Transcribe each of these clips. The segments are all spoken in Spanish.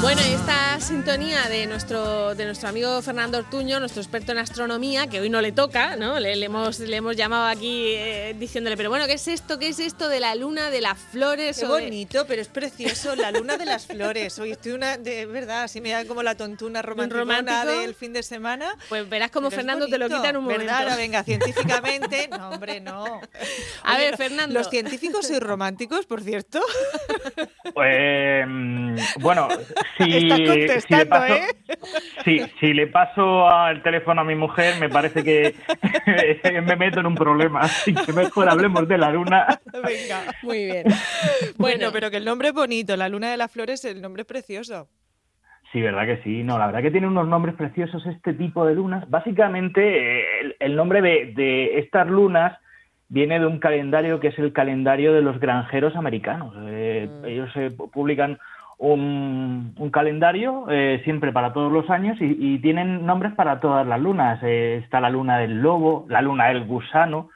Bueno, esta sintonía de nuestro, de nuestro amigo Fernando Ortuño, nuestro experto en astronomía, que hoy no le toca, ¿no? Le, hemos, le hemos llamado aquí eh, diciéndole, pero bueno, ¿qué es esto? ¿Qué es esto de la luna, de las flores? Qué bonito, pero es precioso, la luna de las flores. Hoy estoy una, de verdad, así me da como la tontuna romántica del fin de semana. Pues verás como Fernando te lo quita en un momento. ¿Verdad? venga, científicamente, no, hombre, no. A ver, Fernando. ¿Los científicos sois románticos, por cierto? Pues, bueno, si, si, le paso, ¿eh? si, le paso al teléfono a mi mujer, me parece que me meto en un problema. Así que mejor hablemos de la luna. Venga. Muy bien. Bueno, pero que el nombre es bonito. La luna de las flores, el nombre es precioso. Sí, verdad que sí. No, la verdad que tiene unos nombres preciosos este tipo de lunas. Básicamente, eh, el, nombre de, estas lunas viene de un calendario que es el calendario de los granjeros americanos. Eh, mm. Ellos se publican un, calendario eh, siempre para todos los años y, tienen nombres para todas las lunas. Eh, está la luna del lobo, la luna del gusano,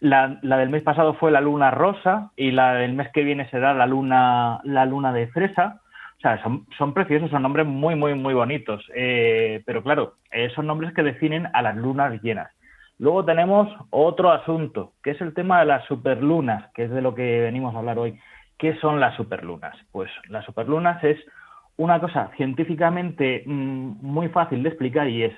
la, del mes pasado fue la luna rosa y la del mes que viene será la luna, la luna de fresa. O sea, son, son preciosos, son nombres muy, muy, muy bonitos. Eh, pero claro, son nombres que definen a las lunas llenas. Luego tenemos otro asunto, que es el tema de las superlunas, que es de lo que venimos a hablar hoy. ¿Qué son las superlunas? Pues las superlunas es una cosa científicamente mm, muy fácil de explicar y es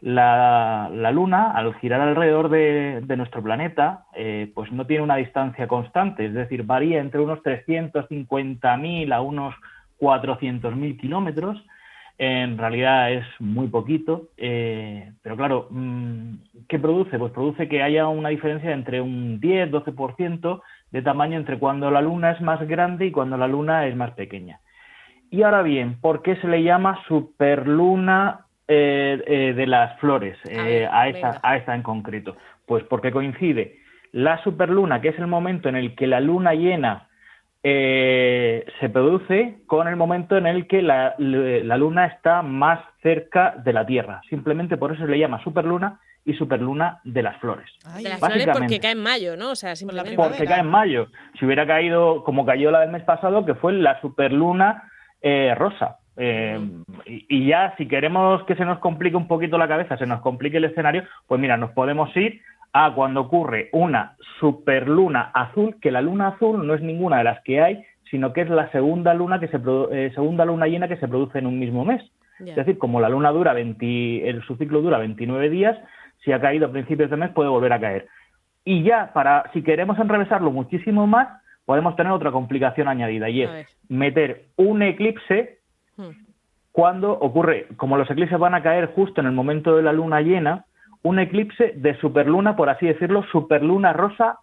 la, Luna, al girar alrededor de, nuestro planeta, eh, pues no tiene una distancia constante, es decir, varía entre unos 350.000 a unos 400.000 kilómetros. En realidad es muy poquito, eh, pero claro, mm, ¿qué produce? Pues produce que haya una diferencia entre un 10-12% de tamaño entre cuando la luna es más grande y cuando la luna es más pequeña. Y ahora bien, ¿por qué se le llama superluna eh, eh, de las flores a, esta, a esta en concreto? Pues porque coincide la superluna, que es el momento en el que la luna llena se produce, con el momento en el que la, la, luna está más cerca de la Tierra. Simplemente por eso se le llama superluna y superluna de las flores. de las flores porque cae en mayo, ¿no? O sea, simplemente. Porque cae en mayo. Si hubiera caído como cayó la del mes pasado, que fue la superluna eh, rosa. Eh, y, ya, si queremos que se nos complique un poquito la cabeza, se nos complique el escenario, pues mira, nos podemos ir a cuando ocurre una superluna azul, que la luna azul no es ninguna de las que hay, sino que es la segunda luna que se eh, segunda luna llena que se produce en un mismo mes. Es decir, como la luna dura 20, el, su ciclo dura 29 días, si ha caído a principios de mes puede volver a caer. Y ya, para si queremos enrevesarlo muchísimo más, podemos tener otra complicación añadida y es meter un eclipse hmm. cuando ocurre, como los eclipses van a caer justo en el momento de la luna llena, un eclipse de superluna, por así decirlo, superluna rosa,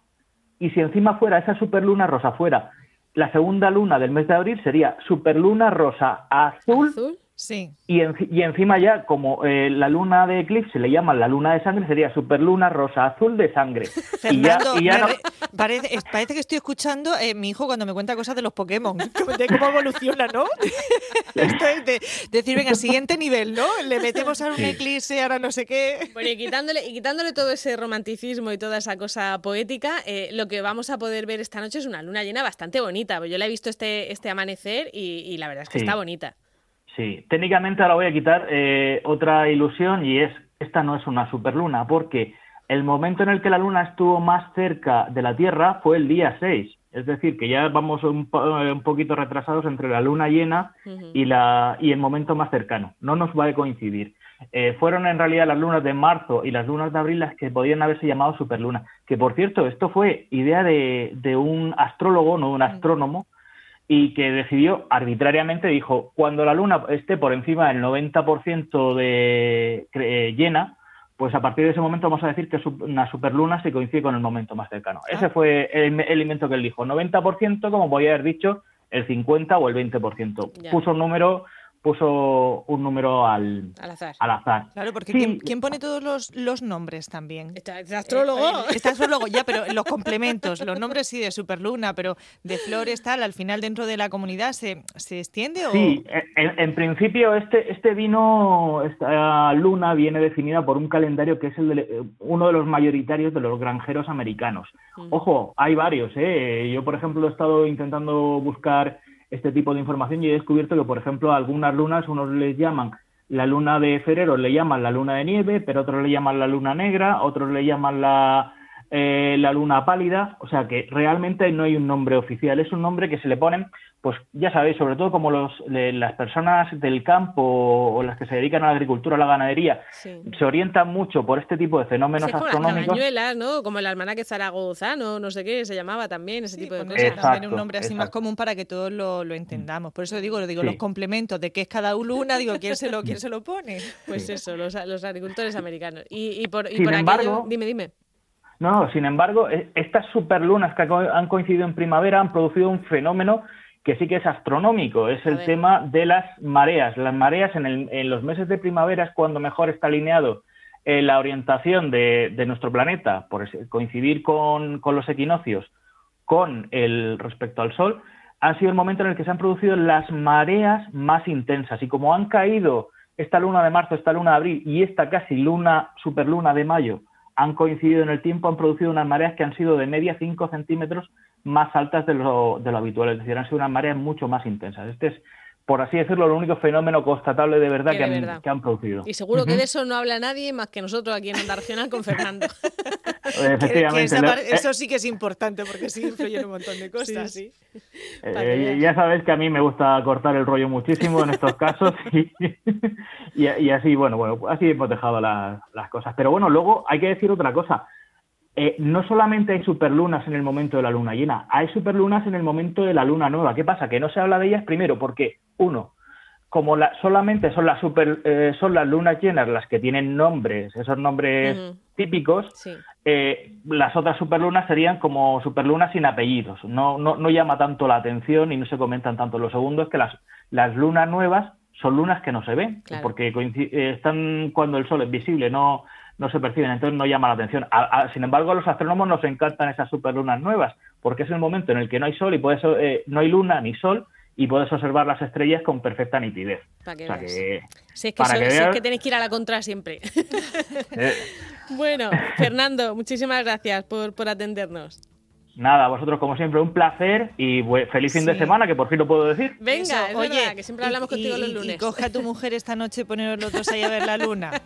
y si encima fuera esa superluna rosa fuera la segunda luna del mes de abril, sería superluna rosa ¿Azul? Sí. Y, y encima ya, como eh, la luna de eclipse le llaman la luna de sangre, sería superluna rosa azul de sangre. Fernando, y ya, parece, parece, que estoy escuchando eh, mi hijo cuando me cuenta cosas de los Pokémon, de cómo evoluciona, ¿no? Esto es de, decir, venga, siguiente nivel, ¿no? Le metemos a un eclipse, ahora no sé qué. Bueno, y quitándole, y quitándole todo ese romanticismo y toda esa cosa poética, eh, lo que vamos a poder ver esta noche es una luna llena bastante bonita. Yo la he visto este, este amanecer y, y la verdad es que está bonita. Sí, técnicamente ahora voy a quitar eh, otra ilusión y es, esta no es una superluna, porque el momento en el que la luna estuvo más cerca de la Tierra fue el día 6. Es decir, que ya vamos un, un poquito retrasados entre la luna llena y, la, y el momento más cercano. No nos va a coincidir. Eh, fueron en realidad las lunas de marzo y las lunas de abril las que podían haberse llamado superluna. Que por cierto, esto fue idea de, de un astrólogo, no un astrónomo, y que decidió arbitrariamente, dijo, cuando la luna esté por encima del 90% de eh, llena, pues a partir de ese momento vamos a decir que una superluna se coincide con el momento más cercano. Ah. Ese fue el, el invento que él dijo. 90%, como podía haber dicho, el 50 o el 20%. Puso un número puso un número al, al, azar. al azar. Claro, porque ¿quién, pone todos los, los nombres también? Está, astrólogo. Eh, está astrólogo, ya, pero los complementos, los nombres sí de superluna, pero de flores tal, al final dentro de la comunidad se, se extiende o... Sí, en, principio este, este vino, esta luna viene definida por un calendario que es el de, uno de los mayoritarios de los granjeros americanos. Ojo, hay varios, ¿eh? Yo, por ejemplo, he estado intentando buscar este tipo de información y he descubierto que, por ejemplo, algunas lunas unos les llaman la luna de febrero, le llaman la luna de nieve, pero otros le llaman la luna negra, otros le llaman la, eh, la luna pálida, o sea que realmente no hay un nombre oficial, es un nombre que se le ponen, pues ya sabéis, sobre todo como los, las personas del campo o las que se dedican a la agricultura, a la ganadería, se orientan mucho por este tipo de fenómenos como astronómicos. Las ¿no? Como el almanaque zaragozano, no sé qué, se llamaba también, ese tipo de cosas. también un nombre así más común para que todos lo, lo entendamos. Por eso digo, lo digo, los complementos de qué es cada luna, digo, ¿quién se lo, quién se lo pone? Pues eso, los, los agricultores americanos. Y, y por, y por aquello, dime, dime. No, sin embargo, e, estas superlunas que han coincidido en primavera han producido un fenómeno que sí que es astronómico, es el tema de las mareas. Las mareas en, los meses de primavera es cuando mejor está alineado eh, la orientación de, nuestro planeta, por coincidir con, los equinoccios con el respecto al Sol, ha sido el momento en el que se han producido las mareas más intensas. Y como han caído esta luna de marzo, esta luna de abril y esta casi luna, superluna de mayo, han coincidido en el tiempo, han producido unas mareas que han sido de media 5 centímetros más altas de lo, de lo habitual, es decir, han sido unas mareas mucho más intensas. Este es, por así decirlo, el único fenómeno constatable de verdad, que, han, que han, producido. Y seguro que de eso no habla nadie más que nosotros aquí en Onda Regional con Fernando. Efectivamente. eso sí que es importante porque sí influye en un montón de cosas. Sí, eh, ya sabes que a mí me gusta cortar el rollo muchísimo en estos casos y, y, así, bueno, bueno, así hemos dejado las, cosas. Pero bueno, luego hay que decir otra cosa. Eh, no solamente hay superlunas en el momento de la luna llena, hay superlunas en el momento de la luna nueva. ¿Qué pasa? Que no se habla de ellas primero porque, uno, como solamente son las super, eh, son las lunas llenas las que tienen nombres, esos nombres típicos, eh, las otras superlunas serían como superlunas sin apellidos. No, no, no llama tanto la atención y no se comentan tanto. Lo segundo es que las, las lunas nuevas son lunas que no se ven, porque eh, están cuando el sol es visible, no, no se perciben, entonces no llama la atención. sin embargo, a los astrónomos nos encantan esas superlunas nuevas, porque es el momento en el que no hay sol y puede ser, no hay luna ni sol, y puedes observar las estrellas con perfecta nitidez. Para que, si, es que tenéis que ir a la contra siempre. Eh. Bueno, Fernando, muchísimas gracias por, por atendernos. Nada, vosotros como siempre un placer y feliz fin de semana, que por fin lo puedo decir. Venga, oye, que siempre hablamos contigo los lunes. Y coge a tu mujer esta noche y poneros los dos ahí a ver la luna.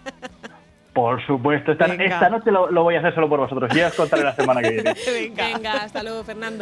Por supuesto, esta, esta noche lo, lo, voy a hacer solo por vosotros. Ya os contaré la semana que viene. Venga, hasta luego, Fernando.